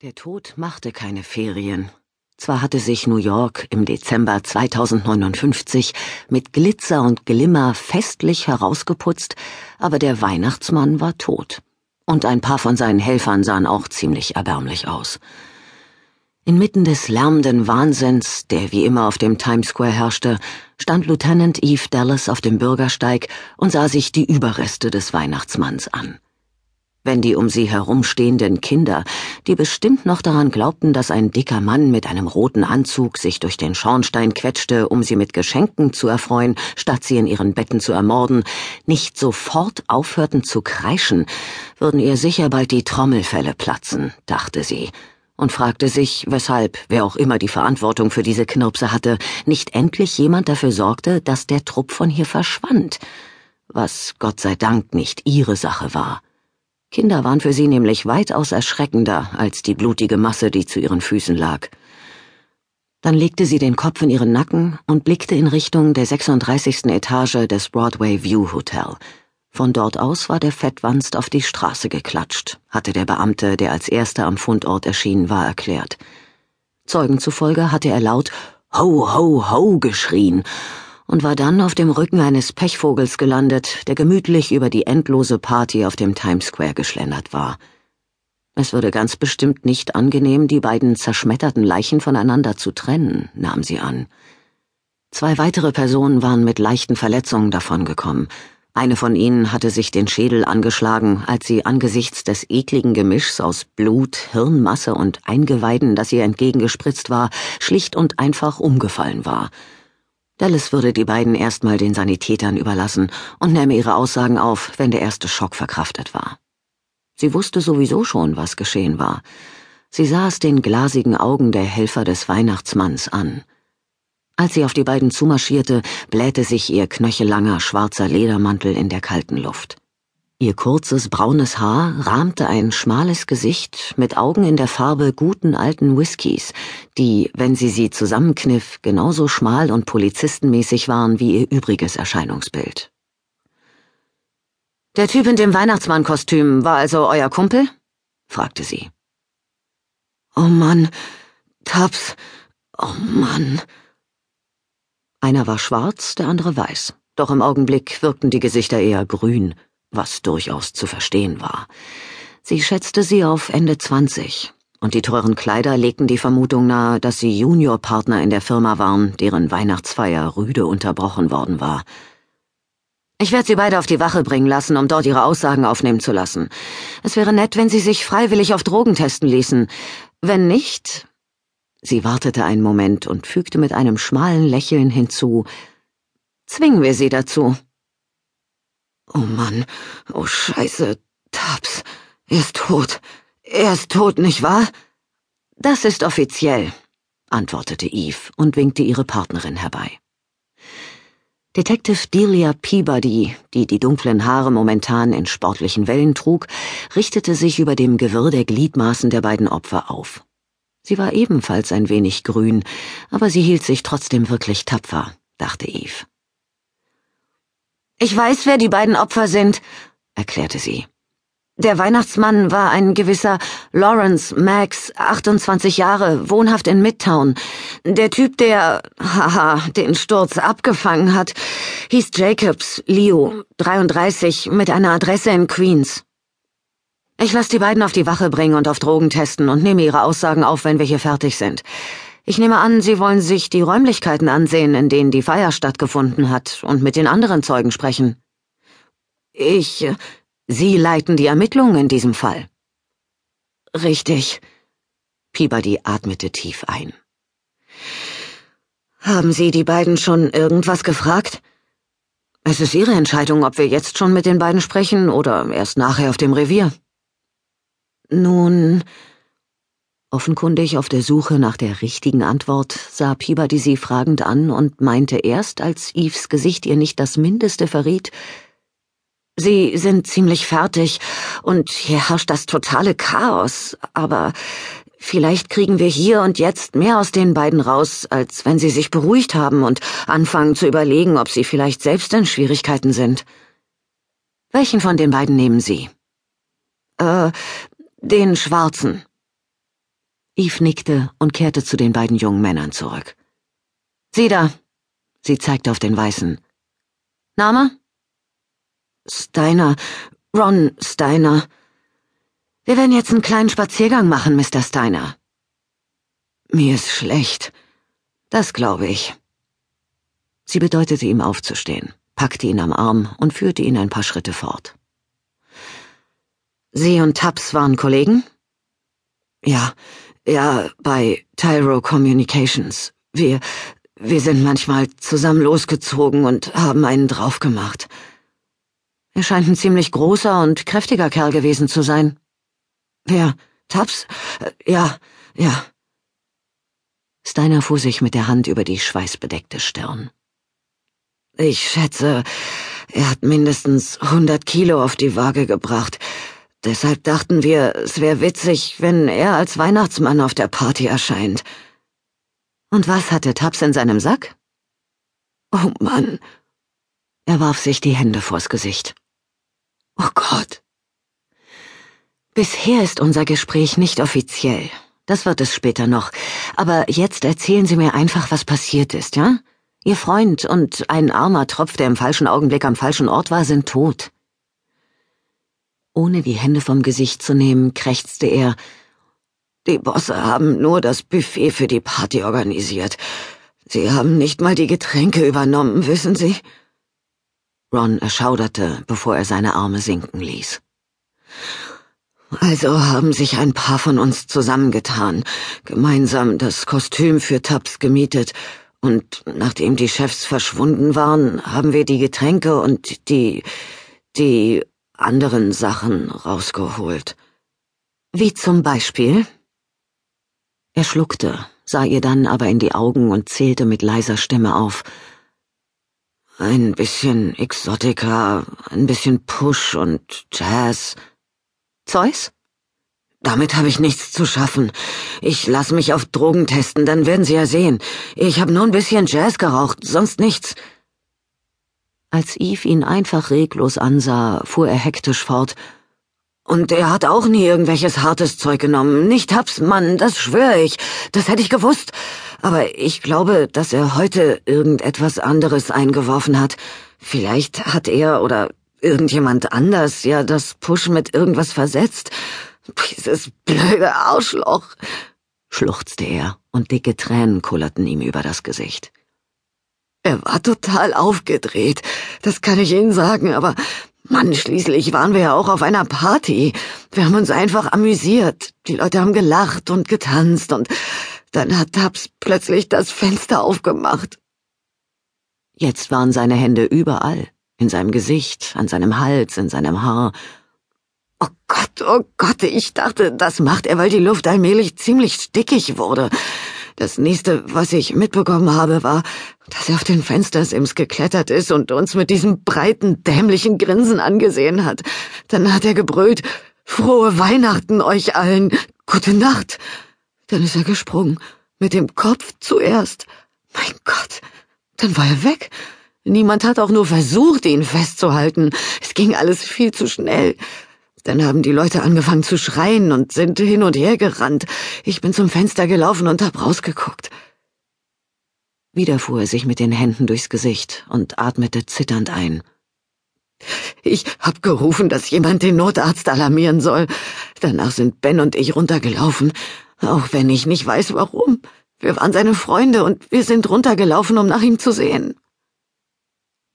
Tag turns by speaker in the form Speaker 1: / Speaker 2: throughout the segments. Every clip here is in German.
Speaker 1: Der Tod machte keine Ferien. Zwar hatte sich New York im Dezember 2059 mit Glitzer und Glimmer festlich herausgeputzt, aber der Weihnachtsmann war tot. Und ein paar von seinen Helfern sahen auch ziemlich erbärmlich aus. Inmitten des lärmenden Wahnsinns, der wie immer auf dem Times Square herrschte, stand Lieutenant Eve Dallas auf dem Bürgersteig und sah sich die Überreste des Weihnachtsmanns an wenn die um sie herumstehenden Kinder, die bestimmt noch daran glaubten, dass ein dicker Mann mit einem roten Anzug sich durch den Schornstein quetschte, um sie mit Geschenken zu erfreuen, statt sie in ihren Betten zu ermorden, nicht sofort aufhörten zu kreischen, würden ihr sicher bald die Trommelfälle platzen, dachte sie, und fragte sich, weshalb, wer auch immer die Verantwortung für diese Knirpse hatte, nicht endlich jemand dafür sorgte, dass der Trupp von hier verschwand, was Gott sei Dank nicht ihre Sache war. Kinder waren für sie nämlich weitaus erschreckender als die blutige Masse, die zu ihren Füßen lag. Dann legte sie den Kopf in ihren Nacken und blickte in Richtung der 36. Etage des Broadway View Hotel. Von dort aus war der Fettwanst auf die Straße geklatscht, hatte der Beamte, der als erster am Fundort erschienen war, erklärt. Zeugen zufolge hatte er laut Ho, ho, ho geschrien und war dann auf dem Rücken eines Pechvogels gelandet, der gemütlich über die endlose Party auf dem Times Square geschlendert war. Es würde ganz bestimmt nicht angenehm, die beiden zerschmetterten Leichen voneinander zu trennen, nahm sie an. Zwei weitere Personen waren mit leichten Verletzungen davongekommen. Eine von ihnen hatte sich den Schädel angeschlagen, als sie angesichts des ekligen Gemischs aus Blut, Hirnmasse und Eingeweiden, das ihr entgegengespritzt war, schlicht und einfach umgefallen war. Dallas würde die beiden erstmal den Sanitätern überlassen und nähme ihre Aussagen auf, wenn der erste Schock verkraftet war. Sie wusste sowieso schon, was geschehen war. Sie sah es den glasigen Augen der Helfer des Weihnachtsmanns an. Als sie auf die beiden zumarschierte, blähte sich ihr knöchellanger schwarzer Ledermantel in der kalten Luft. Ihr kurzes braunes Haar rahmte ein schmales Gesicht mit Augen in der Farbe guten alten Whiskys, die, wenn sie sie zusammenkniff, genauso schmal und polizistenmäßig waren wie ihr übriges Erscheinungsbild. Der Typ in dem Weihnachtsmannkostüm war also euer Kumpel? fragte sie.
Speaker 2: Oh Mann, Taps, oh Mann.
Speaker 1: Einer war schwarz, der andere weiß, doch im Augenblick wirkten die Gesichter eher grün was durchaus zu verstehen war. Sie schätzte sie auf Ende zwanzig, und die teuren Kleider legten die Vermutung nahe, dass sie Juniorpartner in der Firma waren, deren Weihnachtsfeier rüde unterbrochen worden war. Ich werde Sie beide auf die Wache bringen lassen, um dort Ihre Aussagen aufnehmen zu lassen. Es wäre nett, wenn Sie sich freiwillig auf Drogen testen ließen. Wenn nicht. Sie wartete einen Moment und fügte mit einem schmalen Lächeln hinzu Zwingen wir Sie dazu.
Speaker 2: Oh Mann, oh Scheiße, Taps, er ist tot. Er ist tot, nicht wahr?
Speaker 1: Das ist offiziell, antwortete Eve und winkte ihre Partnerin herbei. Detective Delia Peabody, die die dunklen Haare momentan in sportlichen Wellen trug, richtete sich über dem Gewirr der Gliedmaßen der beiden Opfer auf. Sie war ebenfalls ein wenig grün, aber sie hielt sich trotzdem wirklich tapfer, dachte Eve.
Speaker 3: Ich weiß, wer die beiden Opfer sind, erklärte sie. Der Weihnachtsmann war ein gewisser Lawrence Max, 28 Jahre, wohnhaft in Midtown. Der Typ, der, haha, den Sturz abgefangen hat, hieß Jacobs, Leo, 33, mit einer Adresse in Queens. Ich lasse die beiden auf die Wache bringen und auf Drogen testen und nehme ihre Aussagen auf, wenn wir hier fertig sind. Ich nehme an, Sie wollen sich die Räumlichkeiten ansehen, in denen die Feier stattgefunden hat, und mit den anderen Zeugen sprechen.
Speaker 1: Ich. Äh, Sie leiten die Ermittlungen in diesem Fall.
Speaker 3: Richtig.
Speaker 1: Peabody atmete tief ein.
Speaker 3: Haben Sie die beiden schon irgendwas gefragt?
Speaker 1: Es ist Ihre Entscheidung, ob wir jetzt schon mit den beiden sprechen oder erst nachher auf dem Revier.
Speaker 3: Nun,
Speaker 1: Offenkundig auf der Suche nach der richtigen Antwort sah Peabody sie fragend an und meinte erst, als Eves Gesicht ihr nicht das Mindeste verriet, Sie sind ziemlich fertig und hier herrscht das totale Chaos, aber vielleicht kriegen wir hier und jetzt mehr aus den beiden raus, als wenn sie sich beruhigt haben und anfangen zu überlegen, ob sie vielleicht selbst in Schwierigkeiten sind. Welchen von den beiden nehmen Sie?
Speaker 3: Äh, den Schwarzen.
Speaker 1: Eve nickte und kehrte zu den beiden jungen Männern zurück. Sieh da. Sie zeigte auf den Weißen. Name?
Speaker 3: Steiner. Ron Steiner. Wir werden jetzt einen kleinen Spaziergang machen, Mr. Steiner.
Speaker 2: Mir ist schlecht. Das glaube ich.
Speaker 1: Sie bedeutete ihm aufzustehen, packte ihn am Arm und führte ihn ein paar Schritte fort.
Speaker 3: Sie und Tubbs waren Kollegen?
Speaker 2: Ja, ja, bei Tyro Communications. Wir, wir sind manchmal zusammen losgezogen und haben einen draufgemacht.
Speaker 3: Er scheint ein ziemlich großer und kräftiger Kerl gewesen zu sein.
Speaker 2: Wer? Tubbs? Ja, ja.
Speaker 1: Steiner fuhr sich mit der Hand über die schweißbedeckte Stirn.
Speaker 2: Ich schätze, er hat mindestens hundert Kilo auf die Waage gebracht. Deshalb dachten wir, es wäre witzig, wenn er als Weihnachtsmann auf der Party erscheint.
Speaker 3: Und was hatte Taps in seinem Sack?
Speaker 2: Oh Mann.
Speaker 1: Er warf sich die Hände vors Gesicht.
Speaker 2: Oh Gott.
Speaker 1: Bisher ist unser Gespräch nicht offiziell. Das wird es später noch. Aber jetzt erzählen Sie mir einfach, was passiert ist, ja? Ihr Freund und ein armer Tropf, der im falschen Augenblick am falschen Ort war, sind tot. Ohne die Hände vom Gesicht zu nehmen, krächzte er.
Speaker 2: Die Bosse haben nur das Buffet für die Party organisiert. Sie haben nicht mal die Getränke übernommen, wissen Sie?
Speaker 1: Ron erschauderte, bevor er seine Arme sinken ließ.
Speaker 2: Also haben sich ein paar von uns zusammengetan, gemeinsam das Kostüm für Tubbs gemietet und nachdem die Chefs verschwunden waren, haben wir die Getränke und die, die anderen Sachen rausgeholt.
Speaker 1: Wie zum Beispiel? Er schluckte, sah ihr dann aber in die Augen und zählte mit leiser Stimme auf.
Speaker 2: Ein bisschen Exotica, ein bisschen Push und Jazz.
Speaker 1: Zeus?
Speaker 2: Damit habe ich nichts zu schaffen. Ich lass mich auf Drogen testen, dann werden Sie ja sehen. Ich habe nur ein bisschen Jazz geraucht, sonst nichts.
Speaker 1: Als Eve ihn einfach reglos ansah, fuhr er hektisch fort.
Speaker 2: Und er hat auch nie irgendwelches hartes Zeug genommen. Nicht Haps, Mann, das schwöre ich. Das hätte ich gewusst. Aber ich glaube, dass er heute irgendetwas anderes eingeworfen hat. Vielleicht hat er oder irgendjemand anders ja das Push mit irgendwas versetzt. Dieses blöde Arschloch,
Speaker 1: schluchzte er, und dicke Tränen kullerten ihm über das Gesicht.
Speaker 2: Er war total aufgedreht, das kann ich Ihnen sagen, aber Mann, schließlich waren wir ja auch auf einer Party. Wir haben uns einfach amüsiert. Die Leute haben gelacht und getanzt und dann hat Tabs plötzlich das Fenster aufgemacht.
Speaker 1: Jetzt waren seine Hände überall, in seinem Gesicht, an seinem Hals, in seinem Haar,
Speaker 2: Oh Gott, oh Gott, ich dachte, das macht er, weil die Luft allmählich ziemlich stickig wurde. Das nächste, was ich mitbekommen habe, war, dass er auf den Fenstersims geklettert ist und uns mit diesem breiten, dämlichen Grinsen angesehen hat. Dann hat er gebrüllt, Frohe Weihnachten euch allen, gute Nacht. Dann ist er gesprungen, mit dem Kopf zuerst. Mein Gott, dann war er weg. Niemand hat auch nur versucht, ihn festzuhalten. Es ging alles viel zu schnell. Dann haben die Leute angefangen zu schreien und sind hin und her gerannt. Ich bin zum Fenster gelaufen und hab rausgeguckt.
Speaker 1: Wieder fuhr er sich mit den Händen durchs Gesicht und atmete zitternd ein.
Speaker 2: Ich hab gerufen, dass jemand den Notarzt alarmieren soll. Danach sind Ben und ich runtergelaufen, auch wenn ich nicht weiß warum. Wir waren seine Freunde und wir sind runtergelaufen, um nach ihm zu sehen.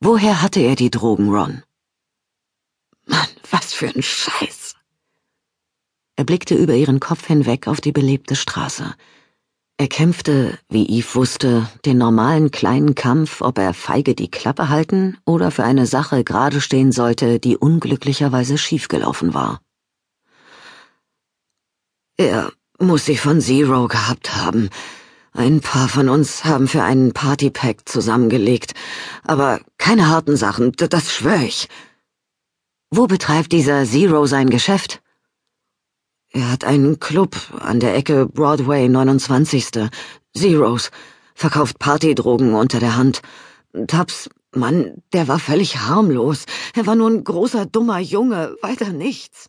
Speaker 1: Woher hatte er die Drogen, Ron?
Speaker 2: Was für ein Scheiß.
Speaker 1: Er blickte über ihren Kopf hinweg auf die belebte Straße. Er kämpfte, wie Eve wusste, den normalen kleinen Kampf, ob er feige die Klappe halten oder für eine Sache gerade stehen sollte, die unglücklicherweise schiefgelaufen war.
Speaker 2: Er muss sie von Zero gehabt haben. Ein paar von uns haben für einen Partypack zusammengelegt, aber keine harten Sachen, das schwör ich.
Speaker 1: Wo betreibt dieser Zero sein Geschäft?
Speaker 2: Er hat einen Club an der Ecke Broadway 29. Zeros. Verkauft Partydrogen unter der Hand. Tubbs, Mann, der war völlig harmlos. Er war nur ein großer, dummer Junge, weiter nichts.